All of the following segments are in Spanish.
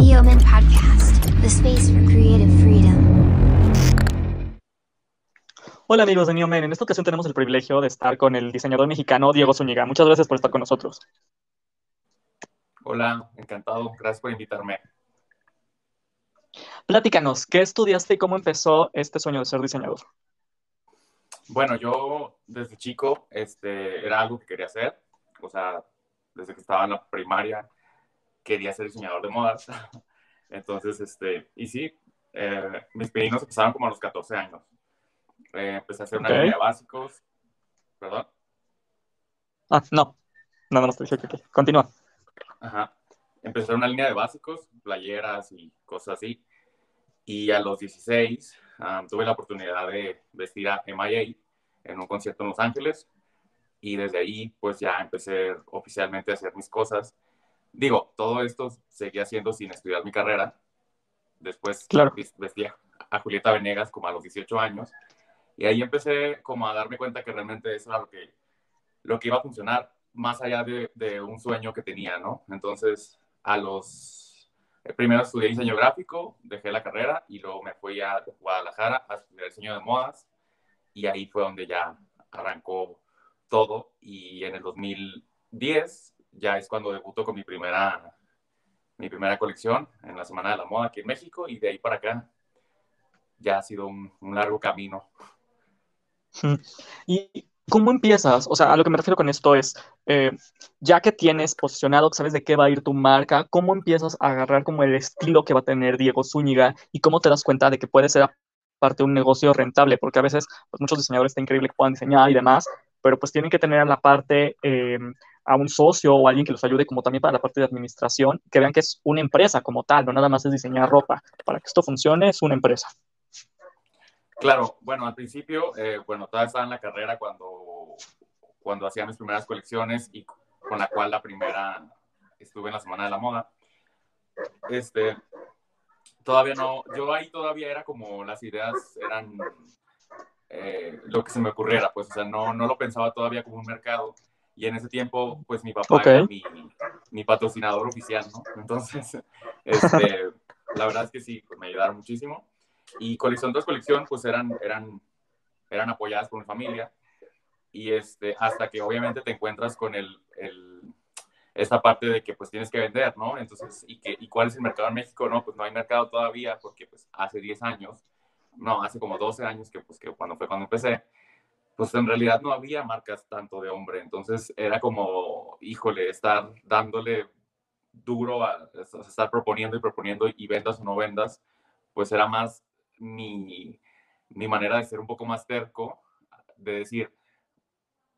Neoman Podcast, the space for creative freedom. Hola amigos de Neomen, en esta ocasión tenemos el privilegio de estar con el diseñador mexicano Diego Zúñiga. Muchas gracias por estar con nosotros. Hola, encantado, gracias por invitarme. Platícanos, ¿qué estudiaste y cómo empezó este sueño de ser diseñador? Bueno, yo desde chico este, era algo que quería hacer, o sea, desde que estaba en la primaria quería ser diseñador de modas. Entonces, este, y sí, eh, mis pininos empezaron como a los 14 años. Eh, empecé a hacer una Ok. línea de básicos, ¿perdón? Ah, no, no, no, no estoy que continúa. Ajá. Empecé a una línea de básicos, playeras y cosas así. Y a los 16 ah, tuve la oportunidad de vestir a MIA en un concierto en Los Ángeles. Y desde ahí, pues ya empecé oficialmente a hacer mis cosas. Digo, todo esto seguía haciendo sin estudiar mi carrera. Después Claro. vis- vestí a- a Julieta Venegas como a los 18 años. Y ahí empecé como a darme cuenta que realmente eso era lo que, lo que iba a funcionar más allá de, de un sueño que tenía, ¿no? Entonces, a los... eh, Primero estudié diseño gráfico, dejé la carrera y luego me fui a Guadalajara a estudiar diseño de modas y ahí fue donde ya arrancó todo y en el 2010 ya es cuando debutó con mi primera, mi primera colección en la Semana de la Moda aquí en México y de ahí para acá ya ha sido un, un largo camino. ¿Y cómo empiezas? O sea, a lo que me refiero con esto es, eh, ya que tienes posicionado, sabes de qué va a ir tu marca, ¿cómo empiezas a agarrar como el estilo que va a tener Diego Zúñiga y cómo te das cuenta de que puede ser aparte un negocio rentable? Porque a veces pues, muchos diseñadores está increíble que puedan diseñar y demás, pero pues tienen que tener la parte eh, a un socio o alguien que los ayude como también para la parte de administración, que vean que es una empresa como tal, no nada más es diseñar ropa. Para que esto funcione es una empresa. Claro, bueno, al principio, eh, bueno, todavía estaba en la carrera cuando, cuando hacía mis primeras colecciones y con la cual la primera estuve en la Semana de la Moda. Este, todavía no, yo ahí todavía era como las ideas eran eh, lo que se me ocurriera, pues, o sea, no, no lo pensaba todavía como un mercado. Y en ese tiempo, pues mi papá Ok. era mi, mi patrocinador oficial, ¿no? Entonces, este, la verdad es que sí, pues, me ayudaron muchísimo. Y colección tras colección, pues eran, eran, eran apoyadas por mi familia. Y este, hasta que obviamente te encuentras con el, el, esta parte de que pues tienes que vender, ¿no? Entonces, ¿y, que, ¿y cuál es el mercado en México? No, pues no hay mercado todavía porque pues hace 10 años, no, hace como 12 años que pues que cuando fue cuando empecé, pues en realidad no había marcas tanto de hombre. Entonces era como, híjole, estar dándole duro a, a estar proponiendo y proponiendo y vendas o no vendas, pues era más mi, mi manera de ser un poco más terco, de decir,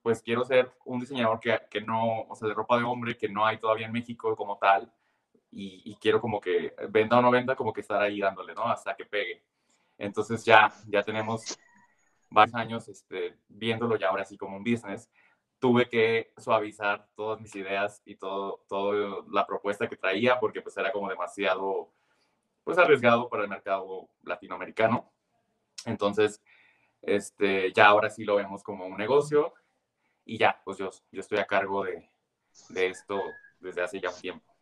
pues quiero ser un diseñador que, que no, o sea, de ropa de hombre, que no hay todavía en México como tal, y, y quiero como que venda o no venda, como que estar ahí dándole, ¿no? Hasta que pegue. Entonces ya, ya tenemos varios años este, viéndolo ya ahora sí como un business. Tuve que suavizar todas mis ideas y todo, todo la propuesta que traía porque pues era como demasiado pues arriesgado para el mercado latinoamericano. Entonces, este, ya ahora sí lo vemos como un negocio y ya, pues yo, yo estoy a cargo de, de esto desde hace ya un tiempo.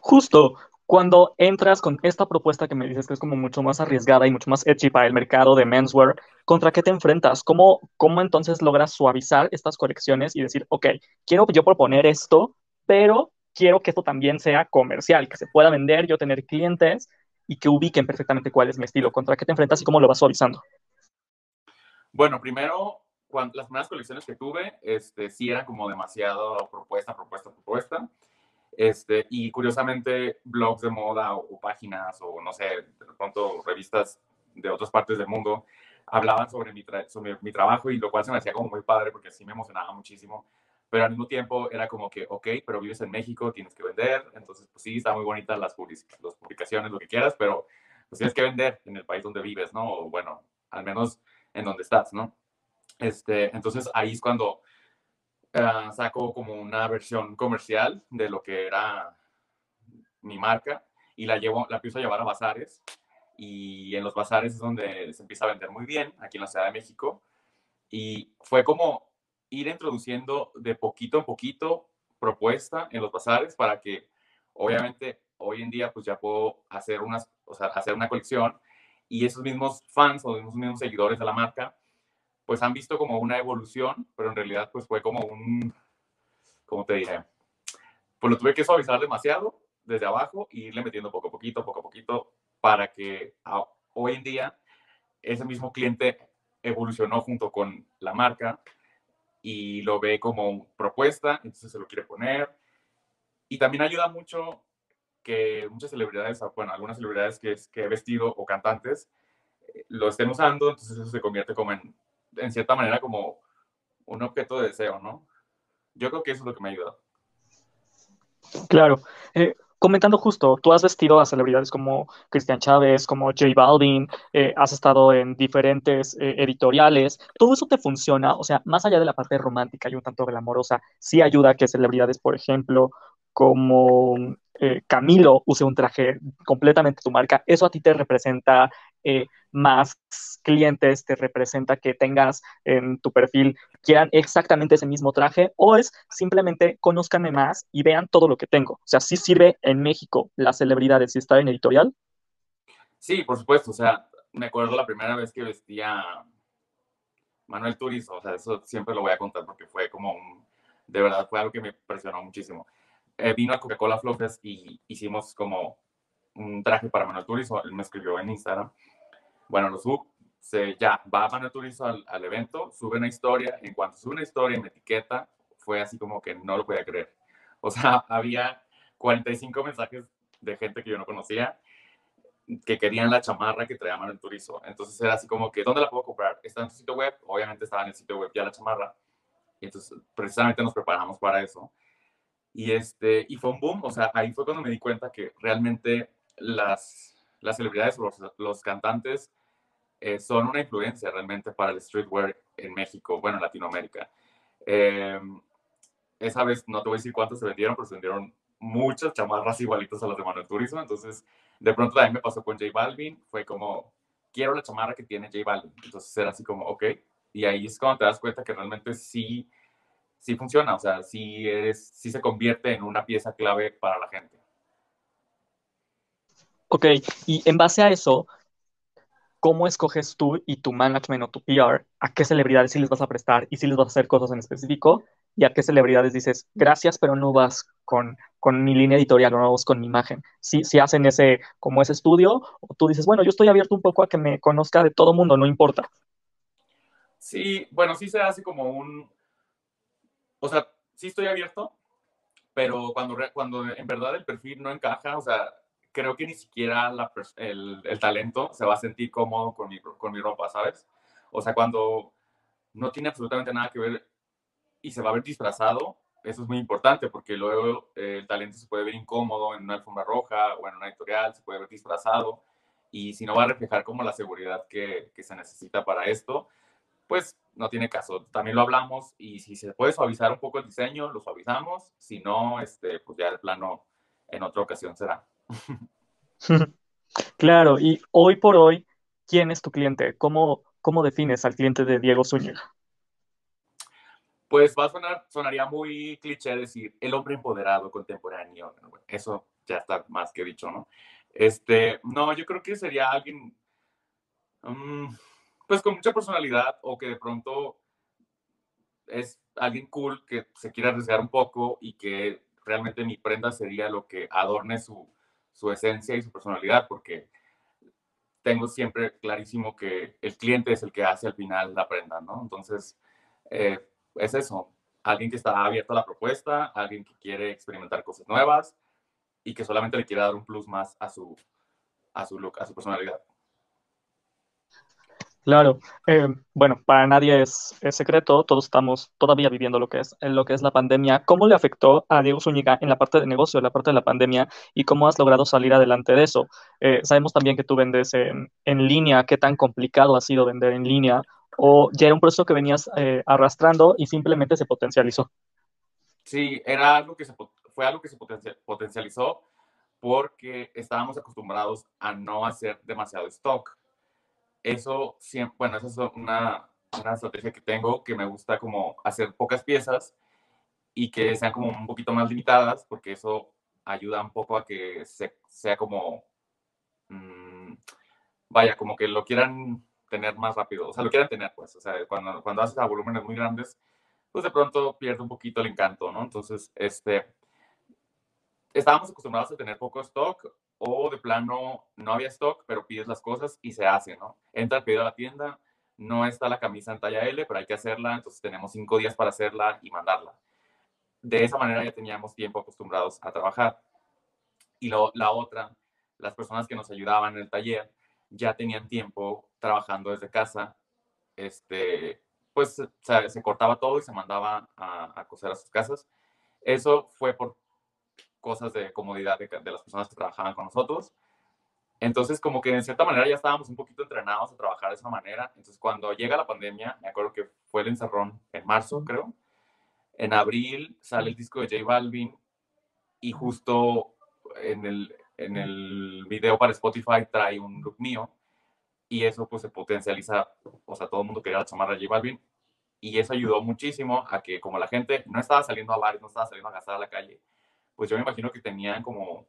Justo cuando entras con esta propuesta que me dices que es como mucho más arriesgada y mucho más edgy para el mercado de menswear, ¿contra qué te enfrentas? ¿Cómo, cómo entonces logras suavizar estas colecciones y decir, ok, quiero yo proponer esto, pero quiero que esto también sea comercial, que se pueda vender, yo tener clientes y que ubiquen perfectamente cuál es mi estilo? ¿Contra qué te enfrentas y cómo lo vas suavizando? Bueno, primero, cuando, las primeras colecciones que tuve, este, sí eran como demasiado propuesta, propuesta, propuesta. Este, y curiosamente, blogs de moda o, páginas o no sé, de pronto revistas de otras partes del mundo hablaban sobre mi, sobre mi trabajo y lo cual se me hacía como muy padre porque sí me emocionaba muchísimo. Pero al mismo tiempo era como que, ok, pero vives en México, tienes que vender. Entonces, pues sí, está muy bonita las, public las publicaciones, lo que quieras, pero pues tienes que vender en el país donde vives, ¿no? O bueno, al menos en donde estás, ¿no? Este, entonces ahí es cuando uh, saco como una versión comercial de lo que era mi marca y la llevo, la empiezo a llevar a bazares y en los bazares es donde se empieza a vender muy bien aquí en la Ciudad de México. Y fue como ir introduciendo de poquito en poquito propuesta en los bazares para que obviamente hoy en día pues ya puedo hacer, unas, o sea, hacer una colección y esos mismos fans o esos mismos seguidores de la marca pues han visto como una evolución, pero en realidad pues fue como un, ¿cómo te diré? Pues lo tuve que suavizar demasiado desde abajo e irle metiendo poco a poquito, poco a poquito, para que hoy en día ese mismo cliente evolucionó junto con la marca y lo ve como propuesta, entonces se lo quiere poner. Y también ayuda mucho que muchas celebridades, bueno, algunas celebridades que, que he vestido o cantantes, eh, lo estén usando, entonces eso se convierte como en, en cierta manera, como un objeto de deseo, ¿no? Yo creo que eso es lo que me ha ayudado. Claro. Eh, comentando justo, tú has vestido a celebridades como Cristian Chávez, como J Balvin, eh, has estado en diferentes eh, editoriales, todo eso te funciona, o sea, más allá de la parte romántica y un tanto glamorosa, sí ayuda a que celebridades, por ejemplo, como eh, Camilo use un traje completamente tu marca, eso a ti te representa eh, más clientes, te representa que tengas en tu perfil, quieran exactamente ese mismo traje, o es simplemente conózcanme más y vean todo lo que tengo. O sea, sí sirve en México las celebridades y está en editorial. Sí, por supuesto. O sea, me acuerdo la primera vez que vestía Manuel Turizo, o sea, eso siempre lo voy a contar porque fue como un, de verdad, fue algo que me impresionó muchísimo. Eh, vino a Coca-Cola Flores y hicimos como un traje para Manuel Turizo, él me escribió en Instagram. Bueno, lo subo, se, ya, va Manuel Turizo al, al, evento, sube una historia, en cuanto sube una historia me etiqueta, fue así como que no lo podía creer. O sea, había 45 mensajes de gente que yo no conocía que querían la chamarra que traía Manuel Turizo. Entonces era así como que, ¿dónde la puedo comprar? ¿Está en tu sitio web? Obviamente estaba en el sitio web ya la chamarra. Y entonces precisamente nos preparamos para eso. Y, este, y fue un boom, o sea, ahí fue cuando me di cuenta que realmente las, las celebridades, los, cantantes, eh, son una influencia realmente para el streetwear en México, bueno, en Latinoamérica. Eh, esa vez, no te voy a decir cuántos se vendieron, pero se vendieron muchas chamarras igualitas a las de Manuel Turismo, entonces de pronto también me pasó con J Balvin, fue como, quiero la chamarra que tiene J Balvin, entonces era así como, ok, y ahí es cuando te das cuenta que realmente sí sí funciona, o sea, sí, es, sí se convierte en una pieza clave para la gente. Ok, y en base a eso, ¿cómo escoges tú y tu management o tu PR a qué celebridades sí les vas a prestar y si les vas a hacer cosas en específico? Y a qué celebridades dices, gracias, pero no vas con, con mi línea editorial o no vas con mi imagen. Si, si hacen ese, como ese estudio, o tú dices, bueno, yo estoy abierto un poco a que me conozca de todo mundo, no importa. Sí, bueno, sí se hace como un, o sea, sí estoy abierto, pero cuando, cuando en verdad el perfil no encaja, o sea, creo que ni siquiera el, el, talento se va a sentir cómodo con mi, con mi ropa, ¿sabes? O sea, cuando no tiene absolutamente nada que ver y se va a ver disfrazado, eso es muy importante porque luego eh, el talento se puede ver incómodo en una alfombra roja o en una editorial, se puede ver disfrazado y si no va a reflejar como la seguridad que, que se necesita para esto, pues no tiene caso. También lo hablamos y si se puede suavizar un poco el diseño, lo suavizamos. Si no, este, pues ya el plano en otra ocasión será. Claro, y hoy por hoy, ¿quién es tu cliente? ¿Cómo, cómo defines al cliente de Diego Zúñiga? Pues va a sonar, sonaría muy cliché decir el hombre empoderado contemporáneo. Eso ya está más que dicho, ¿no? Este, no, yo creo que sería alguien, um, pues con mucha personalidad o que de pronto es alguien cool que se quiere arriesgar un poco y que realmente mi prenda sería lo que adorne su, su esencia y su personalidad, porque tengo siempre clarísimo que el cliente es el que hace al final la prenda, ¿no? Entonces, eh, es eso, alguien que está abierto a la propuesta, alguien que quiere experimentar cosas nuevas y que solamente le quiere dar un plus más a su, a su look, a su personalidad. Claro, eh, bueno, para nadie es, secreto, todos estamos todavía viviendo lo que es, lo que es la pandemia. ¿Cómo le afectó a Diego Zúñiga en la parte de negocio, en la parte de la pandemia, y cómo has logrado salir adelante de eso? Eh, sabemos también que tú vendes en, línea, qué tan complicado ha sido vender en línea, o ya era un proceso que venías eh, arrastrando y simplemente se potencializó. Sí, era algo que se, fue algo que se potencializó porque estábamos acostumbrados a no hacer demasiado stock eso siempre, bueno, esa es una, una estrategia que tengo, que me gusta como hacer pocas piezas y que sean como un poquito más limitadas, porque eso ayuda un poco a que sea como, mm, vaya, como que lo quieran tener más rápido, o sea, lo quieran tener, pues, o sea, cuando, cuando haces a volúmenes muy grandes, pues de pronto pierde un poquito el encanto, ¿no? Entonces, este, estábamos acostumbrados a tener poco stock o de plano no había stock, pero pides las cosas y se hace, ¿no? Entra el pedido a la tienda, no está la camisa en talla L, pero hay que hacerla, entonces tenemos cinco días para hacerla y mandarla. De esa manera ya teníamos tiempo acostumbrados a trabajar. Y lo, la otra, las personas que nos ayudaban en el taller ya tenían tiempo trabajando desde casa, este, pues se cortaba todo y se mandaba a, a, coser a sus casas. Eso fue por cosas de comodidad de, de las personas que trabajaban con nosotros. Entonces, como que de cierta manera ya estábamos un poquito entrenados a trabajar de esa manera. Entonces, cuando llega la pandemia, me acuerdo que fue el encerrón en marzo, creo. En abril sale el disco de J Balvin y justo en el, en el video para Spotify trae un look mío y eso pues se potencializa, o sea, todo el mundo quería la chamarra de J Balvin y eso ayudó muchísimo a que como la gente no estaba saliendo a bares, no estaba saliendo a gastar a la calle, pues yo me imagino que tenían como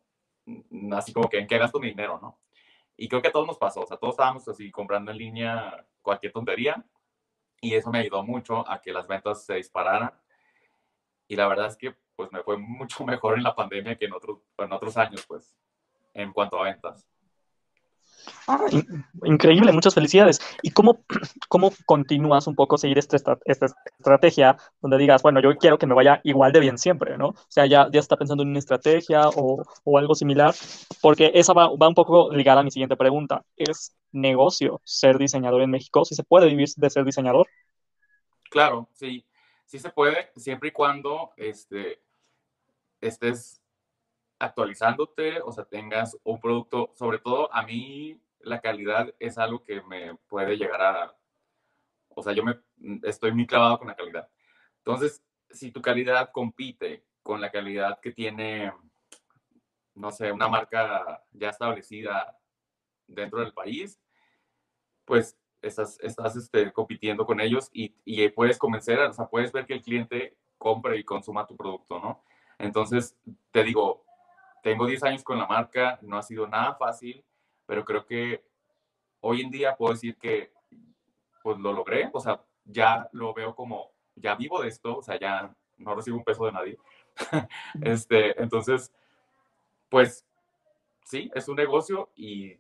Mm, así como que en qué gasto mi dinero, ¿no? Y creo que a todos nos pasó, o sea, todos estábamos así comprando en línea cualquier tontería y eso me ayudó mucho a que las ventas se dispararan. Y la verdad es que pues me fue mucho mejor en la pandemia que en otros, en otros años, pues, en cuanto a ventas. Ah, increíble, muchas felicidades. ¿Y cómo, cómo continúas un poco seguir esta, esta, estrategia donde digas, bueno, yo quiero que me vaya igual de bien siempre, ¿no? O sea, ya, ya está pensando en una estrategia o, o algo similar, porque esa va, va, un poco ligada a mi siguiente pregunta. ¿Es negocio ser diseñador en México? ¿Si se puede vivir de ser diseñador? Claro, sí, sí se puede, siempre y cuando este, estés actualizándote, o sea, tengas un producto, sobre todo a mí la calidad es algo que me puede llegar a, o sea, yo me estoy muy clavado con la calidad. Entonces, si tu calidad compite con la calidad que tiene, no sé, una marca ya establecida dentro del país, pues estás, estás este, compitiendo con ellos y, y puedes convencer, o sea, puedes ver que el cliente compre y consuma tu producto, ¿no? Entonces, te digo, tengo 10 años con la marca, no ha sido nada fácil, pero creo que hoy en día puedo decir que pues lo logré, o sea, ya lo veo como, ya vivo de esto, o sea, ya no recibo un peso de nadie. este, entonces, pues sí, es un negocio y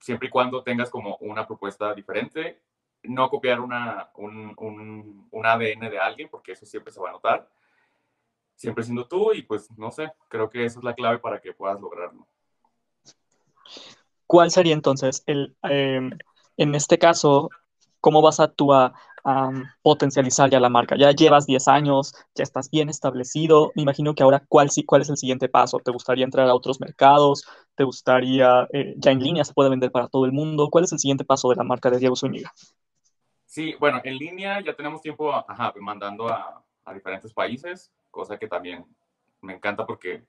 siempre y cuando tengas como una propuesta diferente, no copiar una, un, un, un ADN de alguien, porque eso siempre se va a notar, siempre siendo tú y pues no sé, creo que esa es la clave para que puedas lograrlo. ¿Cuál sería entonces el, em, en este caso, cómo vas a tú a, potencializar ya la marca? Ya llevas 10 años, ya estás bien establecido. Me imagino que ahora, ¿cuál, cuál es el siguiente paso? ¿Te gustaría entrar a otros mercados? ¿Te gustaría, eh, ya en línea se puede vender para todo el mundo? ¿Cuál es el siguiente paso de la marca de Diego Zúñiga? Sí, bueno, en línea ya tenemos tiempo mandando a diferentes países cosa que también me encanta porque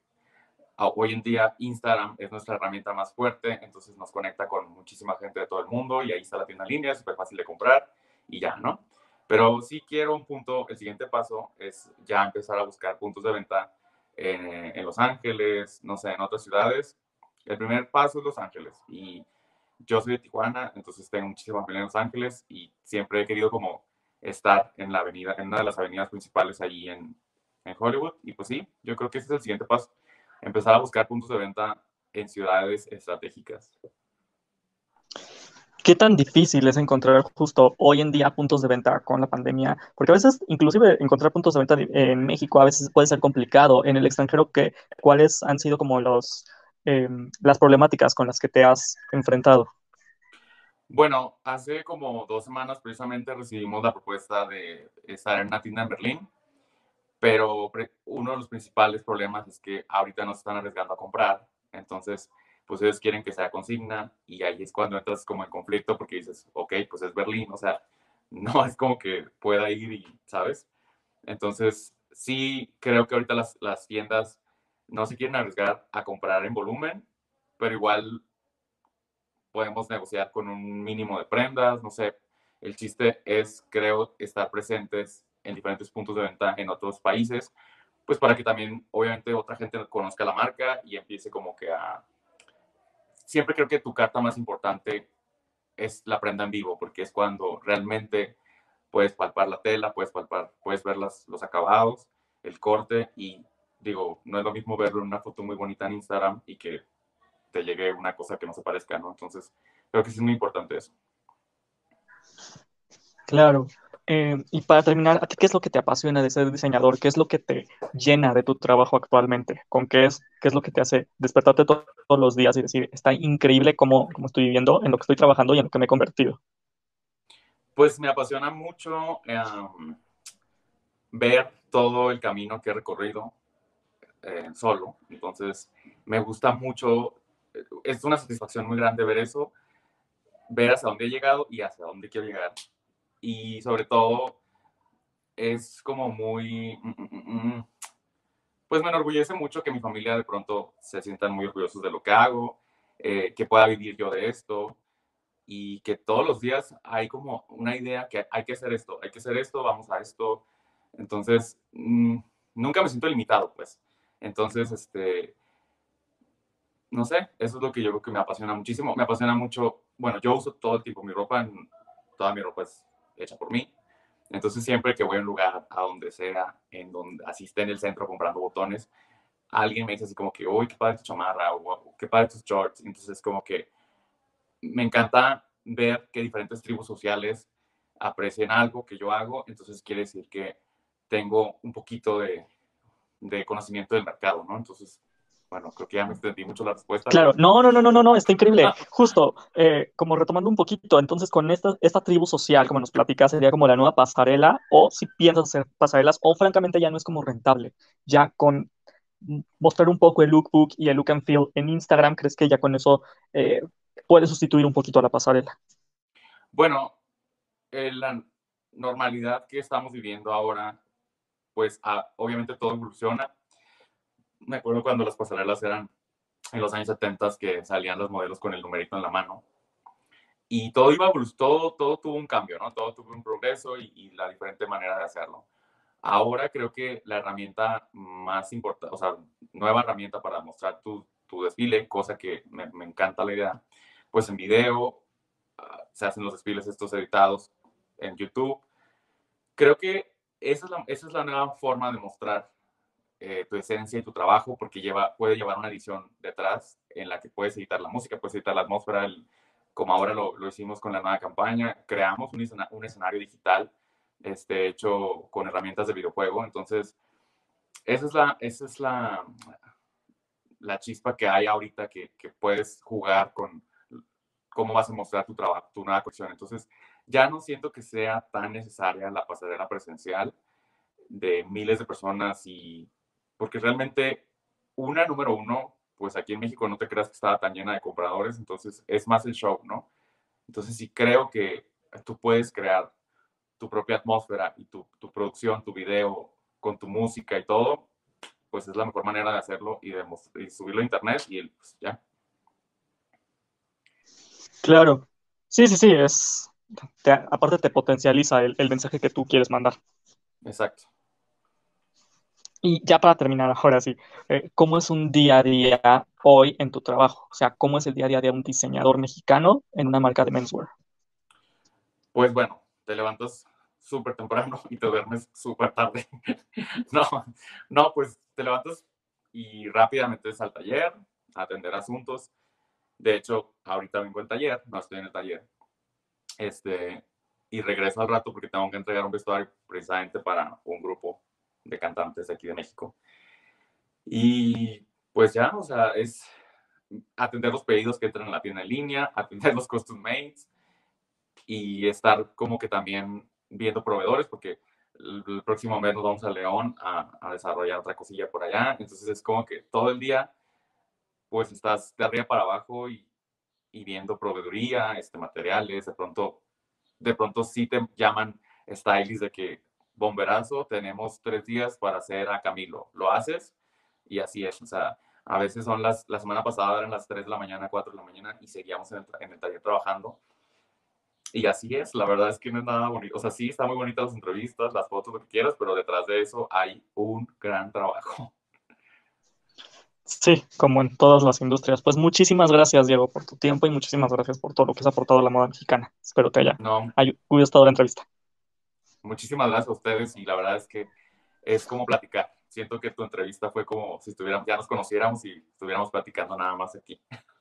hoy en día Instagram es nuestra herramienta más fuerte, entonces nos conecta con muchísima gente de todo el mundo y ahí está la tienda en línea, es súper fácil de comprar y ya, ¿no? Pero sí quiero un punto, el siguiente paso es ya empezar a buscar puntos de venta en, en Los Ángeles, no sé, en otras ciudades. El primer paso es Los Ángeles y yo soy de Tijuana, entonces tengo muchísima familia en Los Ángeles y siempre he querido como estar en la avenida, en una de las avenidas principales allí en, en Hollywood. Y pues sí, yo creo que ese es el siguiente paso, empezar a buscar puntos de venta en ciudades estratégicas. ¿Qué tan difícil es encontrar justo hoy en día puntos de venta con la pandemia? Porque a veces, inclusive, encontrar puntos de venta en México a veces puede ser complicado. En el extranjero, ¿qué, ¿cuáles han sido como los, em, las problemáticas con las que te has enfrentado? Bueno, hace como dos semanas precisamente recibimos la propuesta de estar en una tienda en Berlín pero uno de los principales problemas es que ahorita no se están arriesgando a comprar, entonces pues ellos quieren que sea consigna y ahí es cuando entras como en conflicto porque dices, ok, pues es Berlín, o sea, no es como que pueda ir y, ¿sabes? Entonces, sí creo que ahorita las, las tiendas no se quieren arriesgar a comprar en volumen, pero igual podemos negociar con un mínimo de prendas, no sé. El chiste es, creo, estar presentes en diferentes puntos de venta en otros países pues para que también obviamente otra gente conozca la marca y empiece como que a... Siempre creo que tu carta más importante es la prenda en vivo, porque es cuando realmente puedes palpar la tela, puedes palpar, puedes ver las, los acabados, el corte y digo, no es lo mismo verlo en una foto muy bonita en Instagram y que te llegue una cosa que no se parezca, ¿no? Entonces, creo que es muy importante eso. Claro. Eh, y para terminar, ¿a ti qué es lo que te apasiona de ser diseñador? ¿Qué es lo que te llena de tu trabajo actualmente? ¿Con qué es, qué es lo que te hace despertarte todos los días y decir, está increíble cómo, cómo estoy viviendo, en lo que estoy trabajando y en lo que me he convertido? Pues me apasiona mucho em, ver todo el camino que he recorrido eh, solo. Entonces, me gusta mucho, es una satisfacción muy grande ver eso, ver hacia dónde he llegado y hacia dónde quiero llegar. Y sobre todo, es como muy, mm, mm, mm, pues me enorgullece mucho que mi familia de pronto se sientan muy orgullosos de lo que hago, eh, que pueda vivir yo de esto y que todos los días hay como una idea que hay que hacer esto, hay que hacer esto, vamos a esto. Entonces, nunca me siento limitado, pues. Entonces, este, no sé, eso es lo que yo creo que me apasiona muchísimo. Me apasiona mucho, bueno, yo uso todo el tipo mi ropa, toda mi ropa es hecha por mí. Entonces, siempre que voy a un lugar, a donde sea, en donde asiste en el centro comprando botones, alguien me dice así como que, uy, qué padre tu chamarra, o qué padre tus shorts. Entonces, como que me encanta ver que diferentes tribus sociales aprecian algo que yo hago, entonces quiere decir que tengo un poquito de, de conocimiento del mercado, ¿no? Entonces, bueno, creo que ya me extendí mucho la respuesta. Claro, no, no, no, no, no, no está increíble. Ah. Justo, eh, como retomando un poquito, entonces con esta, esta tribu social, como nos platicas, sería como la nueva pasarela, o si piensas hacer pasarelas, o francamente ya no es como rentable. Ya con mostrar un poco el lookbook y el look and feel en Instagram, ¿crees que ya con eso eh, puede sustituir un poquito a la pasarela? Bueno, la normalidad que estamos viviendo ahora, pues ah, obviamente todo evoluciona. Me acuerdo cuando las pasarelas eran en los años 70 que salían los modelos con el numerito en la mano. Y todo iba todo, todo tuvo un cambio, ¿no? Todo tuvo un progreso y, la diferente manera de hacerlo. Ahora creo que la herramienta más importante, o sea, nueva herramienta para mostrar tu, tu desfile, cosa que me, me, encanta la idea, pues en video, ah, se hacen los desfiles estos editados en YouTube. Creo que esa es la, esa es la nueva forma de mostrar eh, tu esencia y tu trabajo, porque lleva, puede llevar una edición detrás en la que puedes editar la música, puedes editar la atmósfera, como ahora lo, lo, hicimos con la nueva campaña, creamos un, un, escenario digital este, hecho con herramientas de videojuego, entonces esa es la, esa es la, la chispa que hay ahorita que, que puedes jugar con, cómo vas a mostrar tu trabajo, tu nueva colección. Entonces, ya no siento que sea tan necesaria la pasarela presencial de miles de personas y porque realmente una número uno, pues aquí en México no te creas que estaba tan llena de compradores, entonces es más el show, ¿no? Entonces sí creo que tú puedes crear tu propia atmósfera y tu, tu producción, tu video con tu música y todo, pues es la mejor manera de hacerlo y de y subirlo a internet y pues ya. Claro. Sí, sí, sí, es. aparte te potencializa el, mensaje que tú quieres mandar. Exacto. Y ya para terminar, ahora sí, eh, ¿cómo es un día a día hoy en tu trabajo? O sea, ¿cómo es el día a día de un diseñador mexicano en una marca de menswear? Pues bueno, te levantas súper temprano y te duermes súper tarde. no, no, pues te levantas y rápidamente al taller a atender asuntos. De hecho, ahorita vengo al taller, no estoy en el taller. Este, y regreso al rato porque tengo que entregar un vestuario precisamente para un grupo de cantantes de aquí de México. Y pues ya, o sea, es atender los pedidos que entran en la tienda en línea, atender los custom mates y estar como que también viendo proveedores porque el, próximo mes nos vamos a León a, desarrollar otra cosilla por allá. Entonces es como que todo el día pues estás de arriba para abajo y, y viendo proveeduría, este, materiales, de pronto, de pronto sí te llaman stylists de que bomberazo, tenemos tres días para hacer a Camilo, ¿lo haces? Y así es, o sea, a veces son las, la semana pasada eran las 3 de la mañana, 4 de la mañana y seguíamos en el, en el taller trabajando. Y así es, la verdad es que no es nada bonito. O sea, sí, está muy bonita las entrevistas, las fotos, lo que quieras, pero detrás de eso hay un gran trabajo. Sí, como en todas las industrias. Pues muchísimas gracias, Diego, por tu tiempo y muchísimas gracias por todo lo que has aportado a la moda mexicana. Espero te haya No, gustado la entrevista. Muchísimas gracias a ustedes y la verdad es que es como platicar. Siento que tu entrevista fue como si estuviéramos, ya nos conociéramos y estuviéramos platicando nada más aquí.